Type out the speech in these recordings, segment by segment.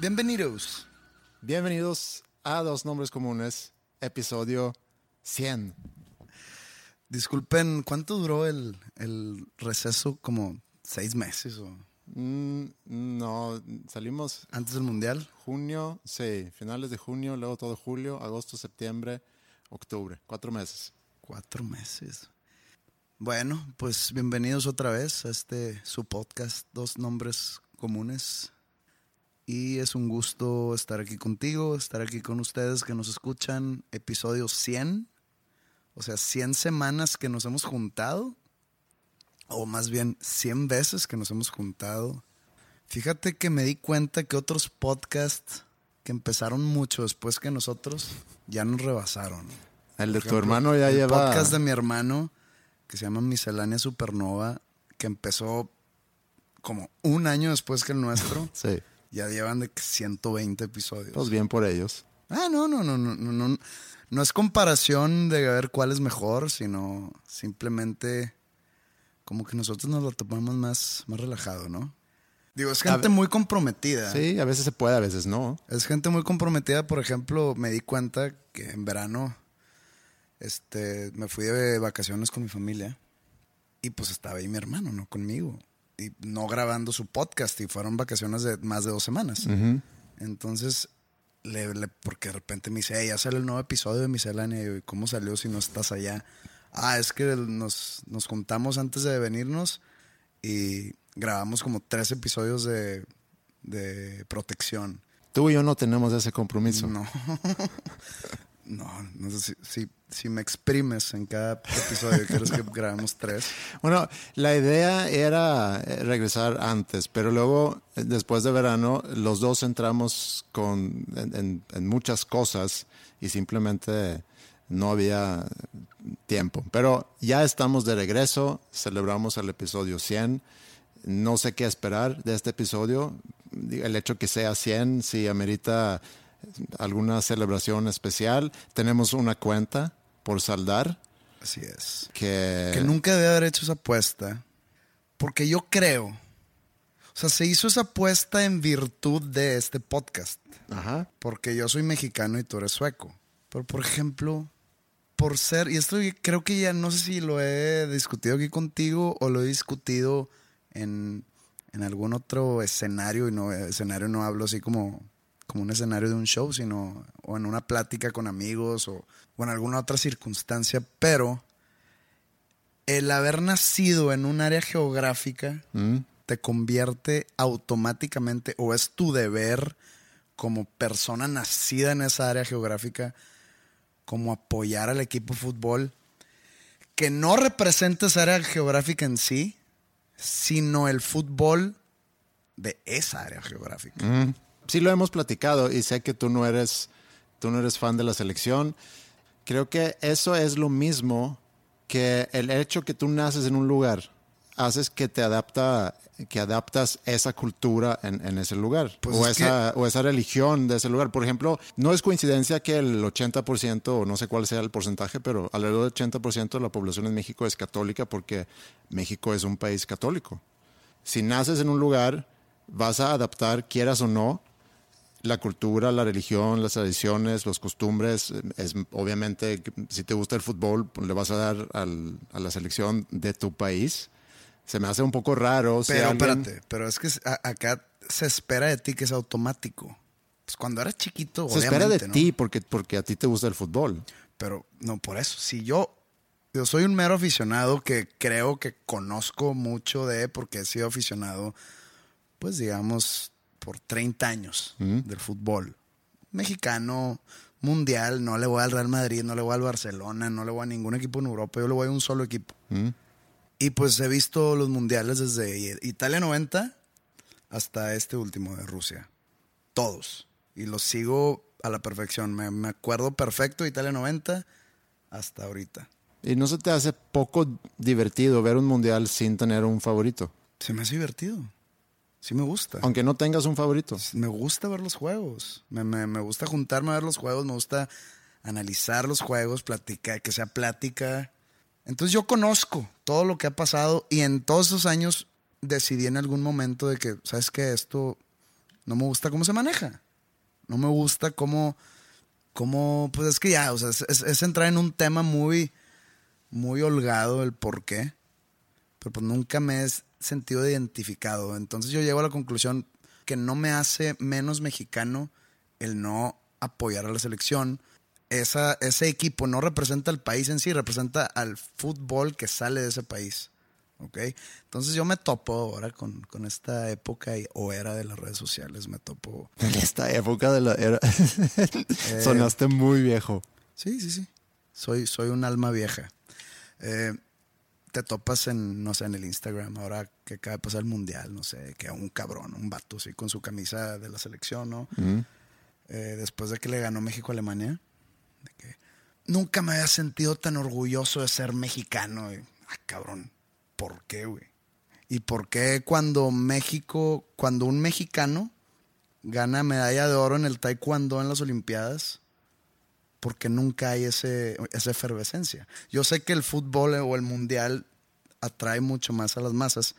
Bienvenidos. Bienvenidos a Dos Nombres Comunes, episodio 100. Disculpen, ¿cuánto duró el, el receso? ¿Como seis meses o Mm, no, salimos antes del Mundial? junio, sí, finales de junio, luego todo julio, agosto, septiembre, octubre, cuatro meses. Cuatro meses. Bueno, pues bienvenidos otra vez a este su podcast, Dos Nombres Comunes. Y es un gusto estar aquí contigo, estar aquí con ustedes que nos escuchan. Episodio 100, o sea, 100 semanas que nos hemos juntado, o más bien 100 veces que nos hemos juntado. Fíjate que me di cuenta que otros podcasts que empezaron mucho después que nosotros ya nos rebasaron. El de tu hermano ya el lleva... podcast de mi hermano, que se llama Miscelánea Supernova, que empezó como un año después que el nuestro. Sí, ya llevan de que 120 episodios. pues bien por ellos. Ah, no, no, no, no, no, no. No es comparación de ver cuál es mejor, sino simplemente como que nosotros nos lo tomamos más, más relajado, ¿no? Digo, es gente muy comprometida. Sí, a veces se puede, a veces no. Es gente muy comprometida, por ejemplo, me di cuenta que en verano este, me fui de vacaciones con mi familia y pues estaba ahí mi hermano, ¿no? Conmigo. Y no grabando su podcast y fueron vacaciones de más de dos semanas. Entonces, le, le- porque de repente me dice, "Hey, ya sale el nuevo episodio de Miscelánea. Y yo, "¿Y ¿cómo salió si no estás allá? Ah, es que nos, nos juntamos antes de venirnos y grabamos como tres episodios de, de protección. Tú y yo no tenemos ese compromiso. No. no, no sé si, si, si me exprimes en cada episodio, quieres que grabemos tres. Bueno, la idea era eh, regresar antes, pero luego, eh, después de verano, los dos entramos con, en, en- en muchas cosas y simplemente no había tiempo. Pero ya estamos de regreso, celebramos el episodio 100. No sé qué esperar de este episodio. El hecho que sea 100, si amerita alguna celebración especial. Tenemos una cuenta por saldar Así es. que... Que nunca debe haber hecho esa apuesta, porque yo creo, o sea, se hizo esa apuesta en virtud de este podcast, Ajá. porque yo soy mexicano y tú eres sueco. Pero, por ejemplo, por ser, y esto creo que ya no sé si lo he discutido aquí contigo o lo he discutido en, en algún otro escenario, y no escenario no hablo así como, como un escenario de un show, sino o en una plática con amigos o, o en alguna otra circunstancia, pero el haber nacido en un área geográfica Mm. te convierte automáticamente, o es tu deber como persona nacida en esa área geográfica, como apoyar al equipo de fútbol que no representa esa área geográfica en sí, sino el fútbol de esa área geográfica. Mm. Sí lo hemos platicado y sé que tú no eres tú no eres fan de la selección. Creo que eso es lo mismo que el hecho que tú naces en un lugar haces que te adapta que adaptas esa cultura en, en ese lugar Pues o, es esa, o esa religión de ese lugar. Por ejemplo, no es coincidencia que el 80%, o no sé cuál sea el porcentaje, pero alrededor del 80% de la población en México es católica porque México es un país católico. Si naces en un lugar, vas a adaptar, quieras o no, la cultura, la religión, las tradiciones, los costumbres. Es obviamente si te gusta el fútbol, pues, le vas a dar al, a la selección de tu país. Se me hace un poco raro. si Pero alguien- espérate, pero es que a- acá se espera de ti que es automático. Pues cuando eras chiquito, Se espera de ti porque, porque a ti te gusta el fútbol. Pero no por eso. Si yo, yo soy un mero aficionado que creo que conozco mucho de, porque he sido aficionado, pues digamos, por 30 años del fútbol. Mexicano, mundial, no le voy al Real Madrid, no le voy al Barcelona, no le voy a ningún equipo en Europa, yo le voy a un solo equipo. Y pues he visto los mundiales desde Italia 90 hasta este último de Rusia. Todos. Y los sigo a la perfección. Me, me acuerdo perfecto de Italia 90 hasta ahorita. ¿Y no se te hace poco divertido ver un mundial sin tener un favorito? Se me hace divertido. Sí me gusta. Aunque no tengas un favorito. Me gusta ver los juegos. Me, me- me gusta juntarme a ver los juegos. Me gusta analizar los juegos, platicar, que sea plática. Entonces yo conozco todo lo que ha pasado y en todos esos años decidí en algún momento de que, ¿sabes qué? Esto no me gusta cómo se maneja. No me gusta cómo, cómo pues es que ya, o sea, es, es- es entrar en un tema muy, muy holgado el por qué, pero pues nunca me he sentido identificado. Entonces yo llego a la conclusión que no me hace menos mexicano el no apoyar a la selección. Esa, ese equipo no representa al país en sí, representa al fútbol que sale de ese país. ¿Ok? Entonces yo me topo ahora con, con esta época y- o era de las redes sociales, me topo. En esta época de la era. Sonaste muy viejo. Sí, sí, sí. Soy, soy un alma vieja. Eh, te topas en, no sé, en el Instagram, ahora que acaba de pasar el mundial, no sé, que un cabrón, un vato así con su camisa de la selección, ¿no? Eh, después de que le ganó México a Alemania, de que nunca me había sentido tan orgulloso de ser mexicano. Y, ah, cabrón, ¿por qué, güey? ¿Y por qué cuando México, cuando un mexicano gana medalla de oro en el taekwondo en las Olimpiadas, porque nunca hay ese, esa efervescencia. Yo sé que el fútbol o el mundial atrae mucho más a las masas.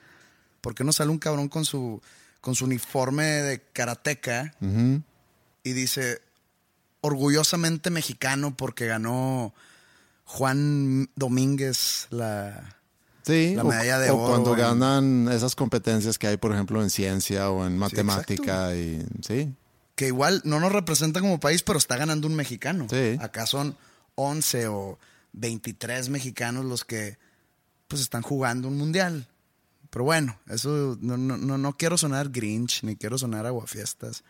¿Por qué no sale un cabrón con su, con su uniforme de karateca y dice orgullosamente mexicano porque ganó Juan Domínguez la... Sí, La o- medalla de o oro cuando en- ganan esas competencias que hay, por ejemplo, en ciencia o en matemática. y Sí, que igual no nos representa como país, pero está ganando un mexicano. Sí. Acá son 11 o 23 mexicanos los que pues están jugando un mundial. Pero bueno, eso no, no, no, no quiero sonar Grinch, ni quiero sonar aguafiestas,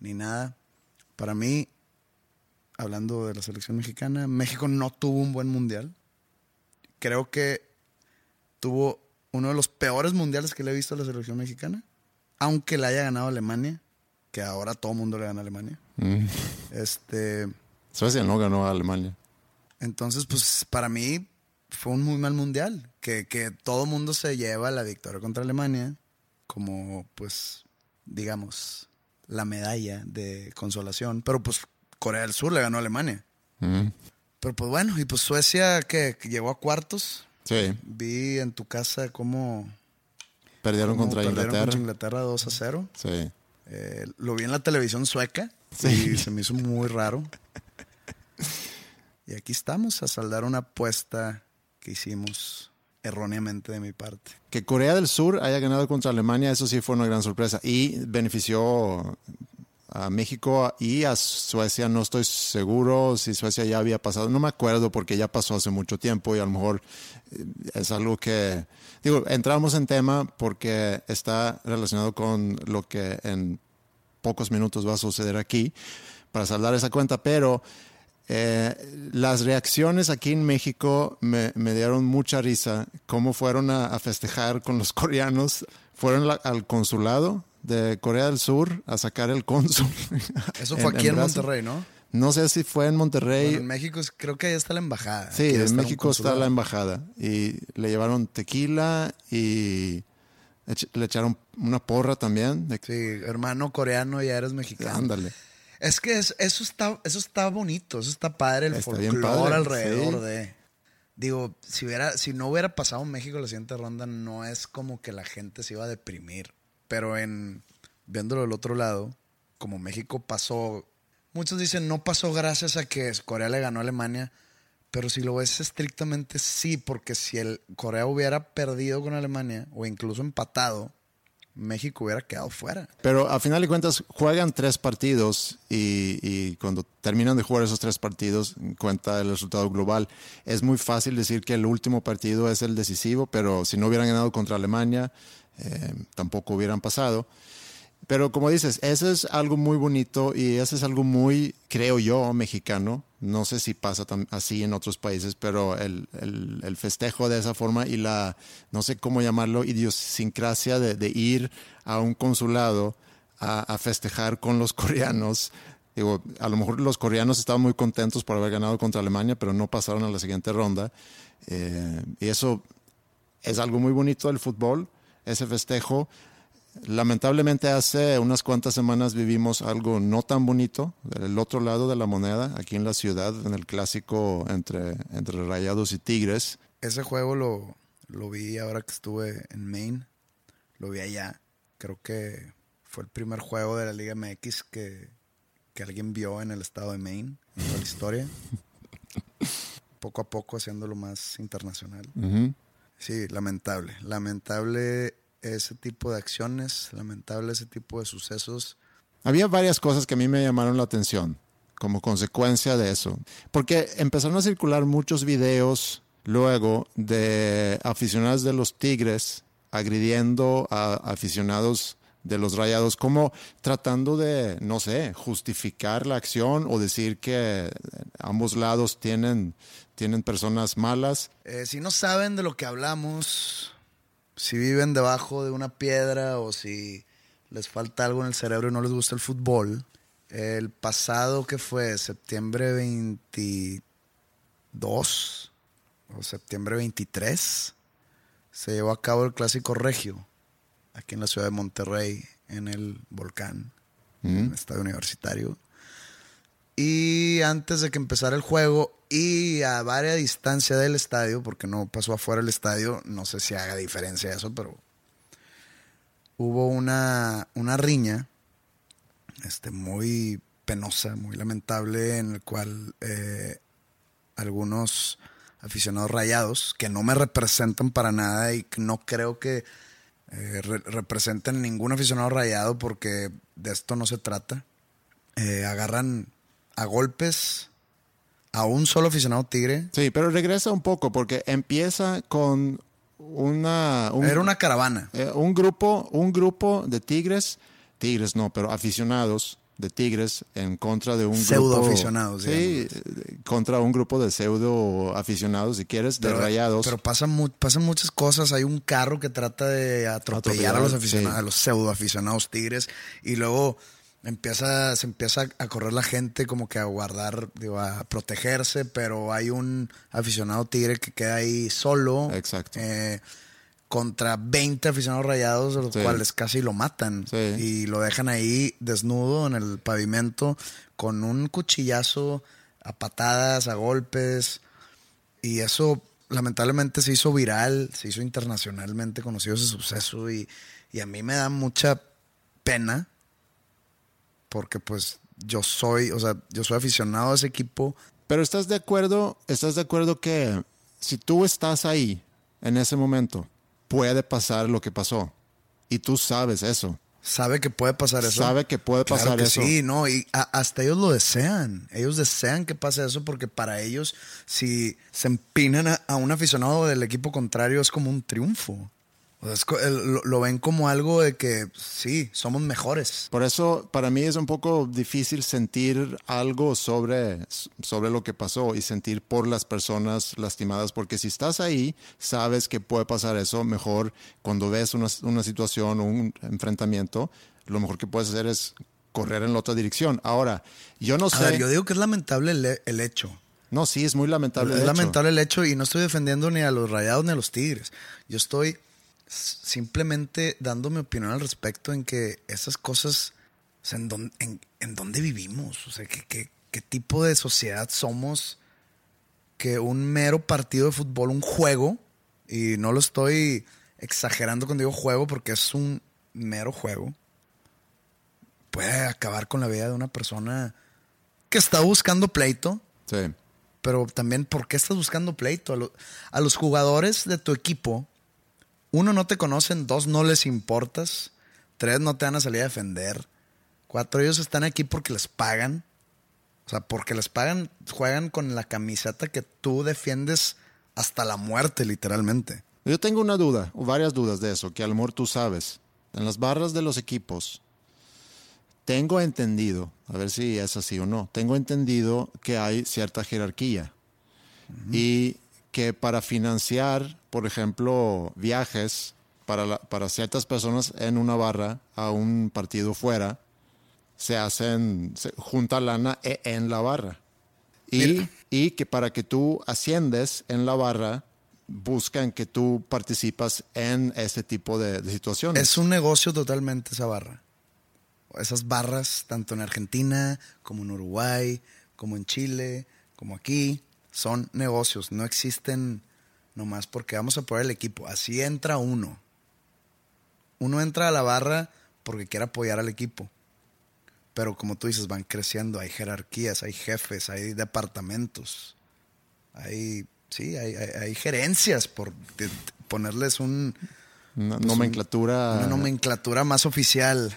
ni nada. Para mí, hablando de la selección mexicana, México no tuvo un buen mundial. Creo que tuvo uno de los peores mundiales que le he visto a la selección mexicana, aunque le haya ganado Alemania, que ahora todo el mundo le gana a Alemania. Este, Suecia no ganó a Alemania. entonces, pues para mí fue un muy mal mundial, que, que todo el mundo se lleva la victoria contra Alemania como, pues, digamos, la medalla de consolación, pero pues Corea del Sur le ganó a Alemania. Pero pues bueno, y pues Suecia que, que llegó a cuartos. Sí, Vi en tu casa cómo, perdieron cómo contra perdieron Inglaterra. contra Inglaterra 2 a 0. Sí. Eh, lo vi en la televisión sueca Sí. y se me hizo muy raro. Y aquí estamos a saldar una apuesta que hicimos erróneamente de mi parte. Que Corea del Sur haya ganado contra Alemania, eso sí fue una gran sorpresa. Y benefició a México y a Suecia. No estoy seguro si Suecia ya había pasado. No me acuerdo porque ya pasó hace mucho tiempo y a lo mejor eh, es algo que... Digo, entramos en tema porque está relacionado con lo que en pocos minutos va a suceder aquí para saldar esa cuenta, pero eh, las reacciones aquí en México me, me dieron mucha risa. Cómo fueron a, festejar con los coreanos. Fueron al consulado de Corea del Sur a sacar el cónsul. Eso fue aquí en. Monterrey, ¿no? No sé si fue en Monterrey. Bueno, en México creo que ahí está la embajada. Sí, en México está la embajada y le llevaron tequila y Le echaron una porra también. de- Sí, hermano coreano, ya eres mexicano. Ándale. Es que es- eso, está, eso está bonito, eso está padre, el folclore alrededor sí. de. Digo, si, hubiera, si no hubiera pasado México la siguiente ronda, no es como que la gente se iba a deprimir. Pero en viéndolo del otro lado, como México pasó, muchos dicen no pasó gracias a que Corea le ganó a Alemania, pero si lo ves estrictamente sí, porque si el Corea hubiera perdido con Alemania o incluso empatado, México hubiera quedado fuera. Pero a final de cuentas juegan tres partidos y, y cuando terminan de jugar esos tres partidos cuenta el resultado global. Es muy fácil decir que el último partido es el decisivo, pero si no hubieran ganado contra Alemania, eh, tampoco hubieran pasado. Pero como dices, eso es algo muy bonito y eso es algo muy, creo yo, mexicano. No sé si pasa así en otros países, pero el, el- festejo de esa forma y la, no sé cómo llamarlo, idiosincrasia de, ir a un consulado a, a festejar con los coreanos. Digo, a lo mejor los coreanos estaban muy contentos por haber ganado contra Alemania, pero no pasaron a la siguiente ronda. Eh, y eso es algo muy bonito del fútbol, ese festejo. Lamentablemente hace unas cuantas semanas vivimos algo no tan bonito del otro lado de la moneda, aquí en la ciudad, en el clásico entre, entre Rayados y Tigres. Ese juego lo, lo vi ahora que estuve en Maine. Lo vi allá. Creo que fue el primer juego de la Liga MX que, que alguien vio en el estado de Maine, en toda la historia. Poco a poco haciéndolo más internacional. Sí, lamentable. Lamentable ese tipo de acciones, lamentable ese tipo de sucesos. Había varias cosas que a mí me llamaron la atención como consecuencia de eso. Porque empezaron a circular muchos videos luego de aficionados de los Tigres agrediendo a aficionados de los Rayados, como tratando de, no sé, justificar la acción o decir que ambos lados tienen, tienen personas malas. Eh, si no saben de lo que hablamos, si viven debajo de una piedra o si les falta algo en el cerebro y no les gusta el fútbol, el pasado que fue septiembre 22 o septiembre 23 se llevó a cabo el clásico regio aquí en la ciudad de Monterrey en el volcán, en el estadio universitario. Y antes de que empezara el juego y a varias distancia del estadio, porque no pasó afuera del estadio, no sé si haga diferencia eso, pero hubo una, una riña este, muy penosa, muy lamentable, en el cual eh, algunos aficionados rayados, que no me representan para nada y no creo que eh, re- representen ningún aficionado rayado porque de esto no se trata, eh, agarran a golpes a un solo aficionado tigre. Sí, pero regresa un poco porque empieza con una... un- Era una caravana. Eh, un grupo, un grupo de tigres, tigres no, pero aficionados de tigres en contra de un Pseudo grupo aficionados, Sí, eh, contra un grupo de pseudo aficionados, si quieres, de rayados. Pero pasan, mu- pasan muchas cosas. Hay un carro que trata de atropellar Atropellar, a los aficionados, sí. a los pseudo aficionados tigres. Y luego empieza, se empieza a correr la gente como que a guardar, digo, a protegerse, pero hay un aficionado tigre que queda ahí solo. Exacto. eh, contra 20 aficionados rayados, los Sí. cuales casi lo matan. Sí. Y lo dejan ahí desnudo en el pavimento con un cuchillazo a patadas, a golpes. Y eso lamentablemente se hizo viral, se hizo internacionalmente conocido ese suceso y, y a mí me da mucha pena porque pues yo soy, o sea, yo soy aficionado a ese equipo. Pero estás de acuerdo, estás de acuerdo que si tú estás ahí en ese momento, puede pasar lo que pasó. Y tú sabes eso. Sabe que puede pasar eso. Sabe que puede Claro pasar que eso. Sí, no, y a- hasta ellos lo desean. Ellos desean que pase eso porque para ellos, si se empinan a, a un aficionado del equipo contrario, es como un triunfo. O sea, el- lo, lo ven como algo de que sí, somos mejores. Por eso para mí es un poco difícil sentir algo sobre, sobre lo que pasó y sentir por las personas lastimadas, porque si estás ahí, sabes que puede pasar eso, mejor cuando ves una, una situación o un enfrentamiento, lo mejor que puedes hacer es correr en la otra dirección. Ahora, yo no A sé... ver, yo digo que es lamentable el, el hecho. No, sí, es muy lamentable. es hecho. lamentable el hecho y no estoy defendiendo ni a los rayados ni a los tigres. Yo estoy simplemente dando mi opinión al respecto en que esas cosas, o sea, en, dónde, en, dónde vivimos, o sea, ¿qué, qué, tipo de sociedad somos que un mero partido de fútbol, un juego, y no lo estoy exagerando cuando digo juego porque es un mero juego, puede acabar con la vida de una persona que está buscando pleito. Sí. Pero también, ¿por qué estás buscando pleito? A, a los jugadores de tu equipo uno, no te conocen, dos, no les importas, tres, no te van a salir a defender, cuatro, ellos están aquí porque les pagan. O sea, porque les pagan, juegan con la camiseta que tú defiendes hasta la muerte, literalmente. Yo tengo una duda, o varias dudas de eso, que a lo mejor tú sabes. En las barras de los equipos, tengo entendido, a ver si es así o no, tengo entendido que hay cierta jerarquía. Y que para financiar, por ejemplo, viajes para, para ciertas personas en una barra a un partido fuera, se hacen, se junta lana e, en la barra. Y, y, que para que tú asciendes en la barra, buscan que tú participas en ese tipo de, de situaciones. Es un negocio totalmente esa barra. Esas barras, tanto en Argentina como en Uruguay, como en Chile, como aquí son negocios, no existen nomás porque vamos a apoyar el equipo. Así entra uno. Uno entra a la barra porque quiere apoyar al equipo. Pero como tú dices, van creciendo, hay jerarquías, hay jefes, hay departamentos, hay, sí, hay, gerencias por ponerles un... Una pues nomenclatura... una nomenclatura más oficial.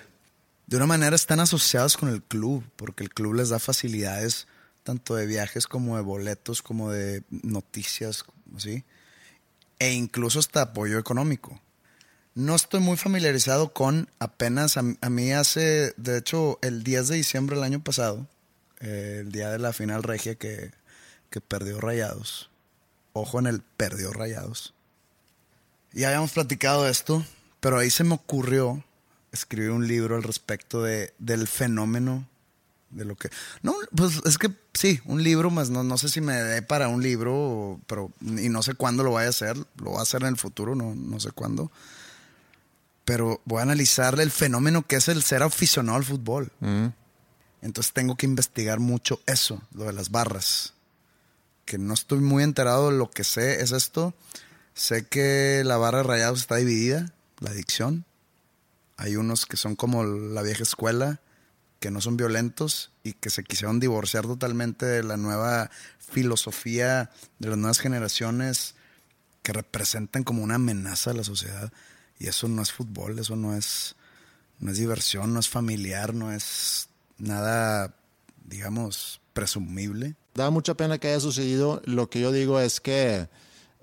De una manera están asociados con el club, porque el club les da facilidades tanto de viajes como de boletos, como de noticias, ¿sí? E incluso hasta apoyo económico. No estoy muy familiarizado con apenas, a, mí hace, de hecho, el 10 de diciembre del año pasado, eh, el día de la final regia que, que perdió Rayados. Ojo en el perdió Rayados. Ya habíamos platicado esto, pero ahí se me ocurrió escribir un libro al respecto de, del fenómeno de lo que... No, pues es que sí, un libro más, no, no sé si me dé para un libro, pero y no sé cuándo lo vaya a hacer, lo voy a hacer en el futuro, no, no sé cuándo. Pero voy a analizar el fenómeno que es el ser aficionado al fútbol. Mm. Entonces tengo que investigar mucho eso, lo de las barras. Que no estoy muy enterado de lo que sé es esto. Sé que la barra de rayados está dividida, la adicción. Hay unos que son como la vieja escuela, que no son violentos y que se quisieron divorciar totalmente de la nueva filosofía de las nuevas generaciones que representan como una amenaza a la sociedad. Y eso no es fútbol, eso no es, no es diversión, no es familiar, no es nada, digamos, presumible. Da mucha pena que haya sucedido. Lo que yo digo es que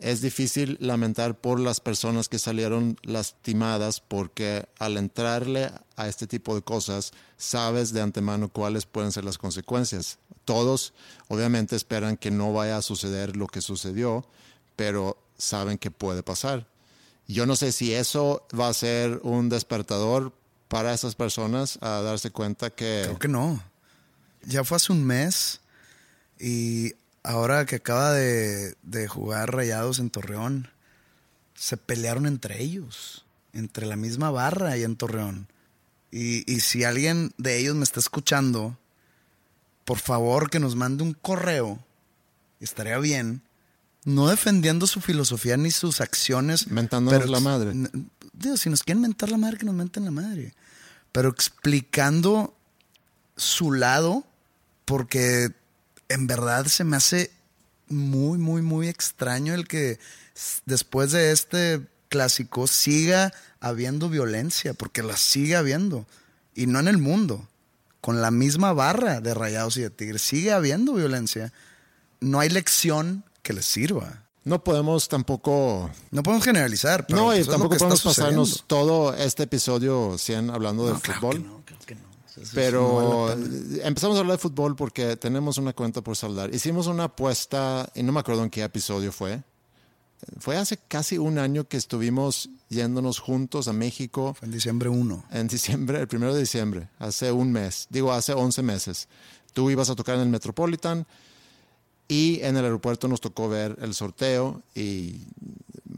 es difícil lamentar por las personas que salieron lastimadas porque al entrarle a este tipo de cosas sabes de antemano cuáles pueden ser las consecuencias. Todos obviamente esperan que no vaya a suceder lo que sucedió, pero saben que puede pasar. Yo no sé si eso va a ser un despertador para esas personas a darse cuenta que... Creo que no. Ya fue hace un mes y ahora que acaba de, jugar Rayados en Torreón, se pelearon entre ellos, entre la misma barra y en Torreón. Y, y, si alguien de ellos me está escuchando, por favor que nos mande un correo, estaría bien, no defendiendo su filosofía ni sus acciones. Mentándonos la madre. Dios, si nos quieren mentar la madre, que nos menten la madre. Pero explicando su lado, porque en verdad se me hace muy, muy, muy extraño el que después de este clásico siga habiendo violencia, porque la sigue habiendo. Y no en el mundo. Con la misma barra de rayados y de tigres. Sigue habiendo violencia. No hay lección que les sirva. No podemos tampoco... No podemos generalizar. Pero no, y tampoco podemos pasarnos todo este episodio 100 hablando de fútbol. Pero empezamos a hablar de fútbol porque tenemos una cuenta por saldar. Hicimos una apuesta, y no me acuerdo en qué episodio fue. Fue hace casi un año que estuvimos yéndonos juntos a México. Fue en diciembre 1. En diciembre, el primero de diciembre, hace un mes. Digo, hace 11 meses. Tú ibas a tocar en el Metropolitan y en el aeropuerto nos tocó ver el sorteo y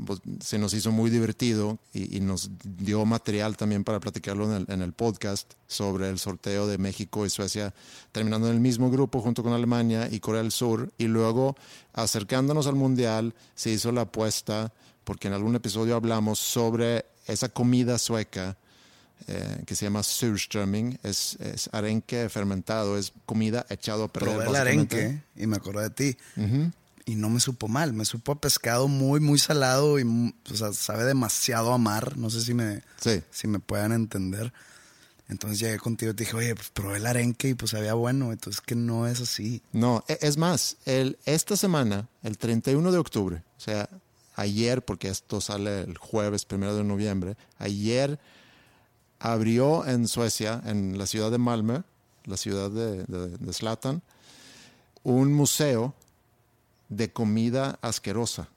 pues, se nos hizo muy divertido y, y nos dio material también para platicarlo en el, en el, podcast sobre el sorteo de México y Suecia, terminando en el mismo grupo junto con Alemania y Corea del Sur. Y luego, acercándonos al Mundial, se hizo la apuesta, porque en algún episodio hablamos sobre esa comida sueca. Eh, que se llama surströmming, es, es, arenque fermentado, es comida echado a perder. Probé el arenque y me acordé de ti. Uh -huh y no me supo mal, me supo a pescado muy, muy salado y o sea, sabe demasiado a mar, no sé si me, sí. si me puedan entender. Entonces llegué contigo y te dije, oye, pues probé el arenque y pues sabía bueno, entonces que no es así. No, es más, el, esta semana, el 31 de octubre, o sea, ayer, porque esto sale el jueves primero de noviembre, ayer abrió en Suecia, en la ciudad de Malmö, la ciudad de, de, de Zlatan, un museo de comida asquerosa.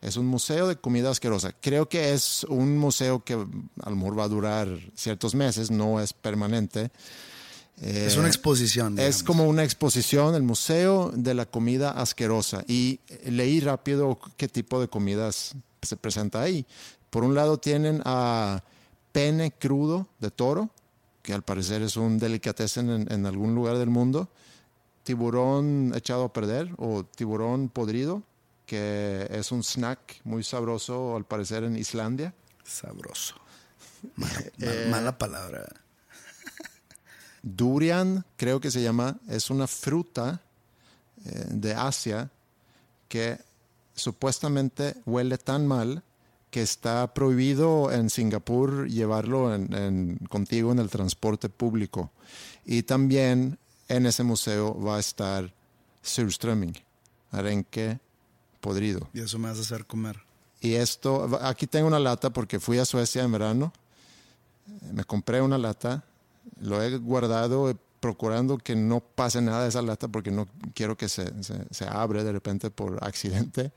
Es un museo de comida asquerosa. Creo que es un museo que a lo mejor va a durar ciertos meses, no es permanente. Eh, es una exposición. Digamos. Es como una exposición, el Museo de la Comida Asquerosa. Y leí rápido qué tipo de comidas se presenta ahí. Por un lado tienen a pene crudo de toro, que al parecer es un delicatessen en, en algún lugar del mundo tiburón echado a perder o tiburón podrido, que es un snack muy sabroso al parecer en Islandia. Sabroso. Mala, eh, mala palabra. Durian, creo que se llama, es una fruta eh, de Asia que supuestamente huele tan mal que está prohibido en Singapur llevarlo en, en, contigo en el transporte público. Y también en ese museo va a estar surströmming, arenque podrido. Y eso me hace hacer comer. Y esto, aquí tengo una lata porque fui a Suecia en verano, me compré una lata, lo he guardado procurando que no pase nada de esa lata porque no quiero que se, se, se abre de repente por accidente,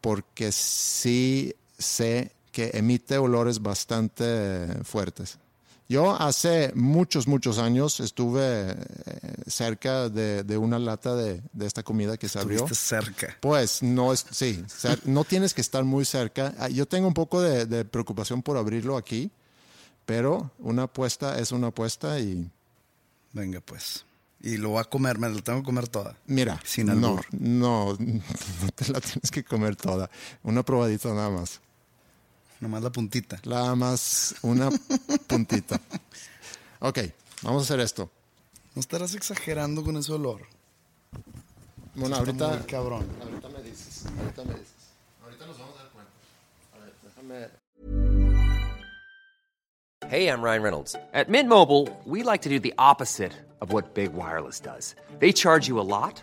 porque sí sé que emite olores bastante fuertes. Yo hace muchos, muchos años estuve cerca de, de una lata de, de, esta comida que se abrió. Estuviste cerca. Pues no, es, sí, no tienes que estar muy cerca. Yo tengo un poco de, de, preocupación por abrirlo aquí, pero una apuesta es una apuesta y... Venga pues. Y lo voy a comer, me lo tengo que comer toda. Mira, Sin no, no, no te la tienes que comer toda. Una probadita nada más. Nomás la puntita. Nada más una puntita. Ok, vamos a hacer esto. No estarás exagerando con ese olor. Bueno, ahorita. muy cabrón. Ahorita me dices. Ahorita me dices. Ahorita nos vamos a dar cuenta. A ver, déjame. Hey, I'm Ryan Reynolds. At Mint Mobile, we like to do the opposite of what Big Wireless does. They charge you a lot,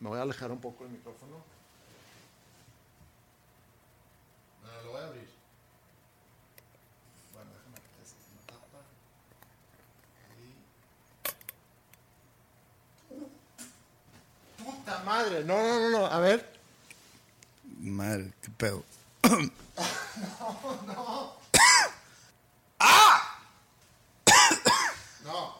Me voy a alejar un poco el micrófono. No, lo voy a abrir. Bueno, déjame quitar esta tapa. Ahí. ¡Puta madre! No, no, no, no. A ver. Madre, qué pedo. No. No, no,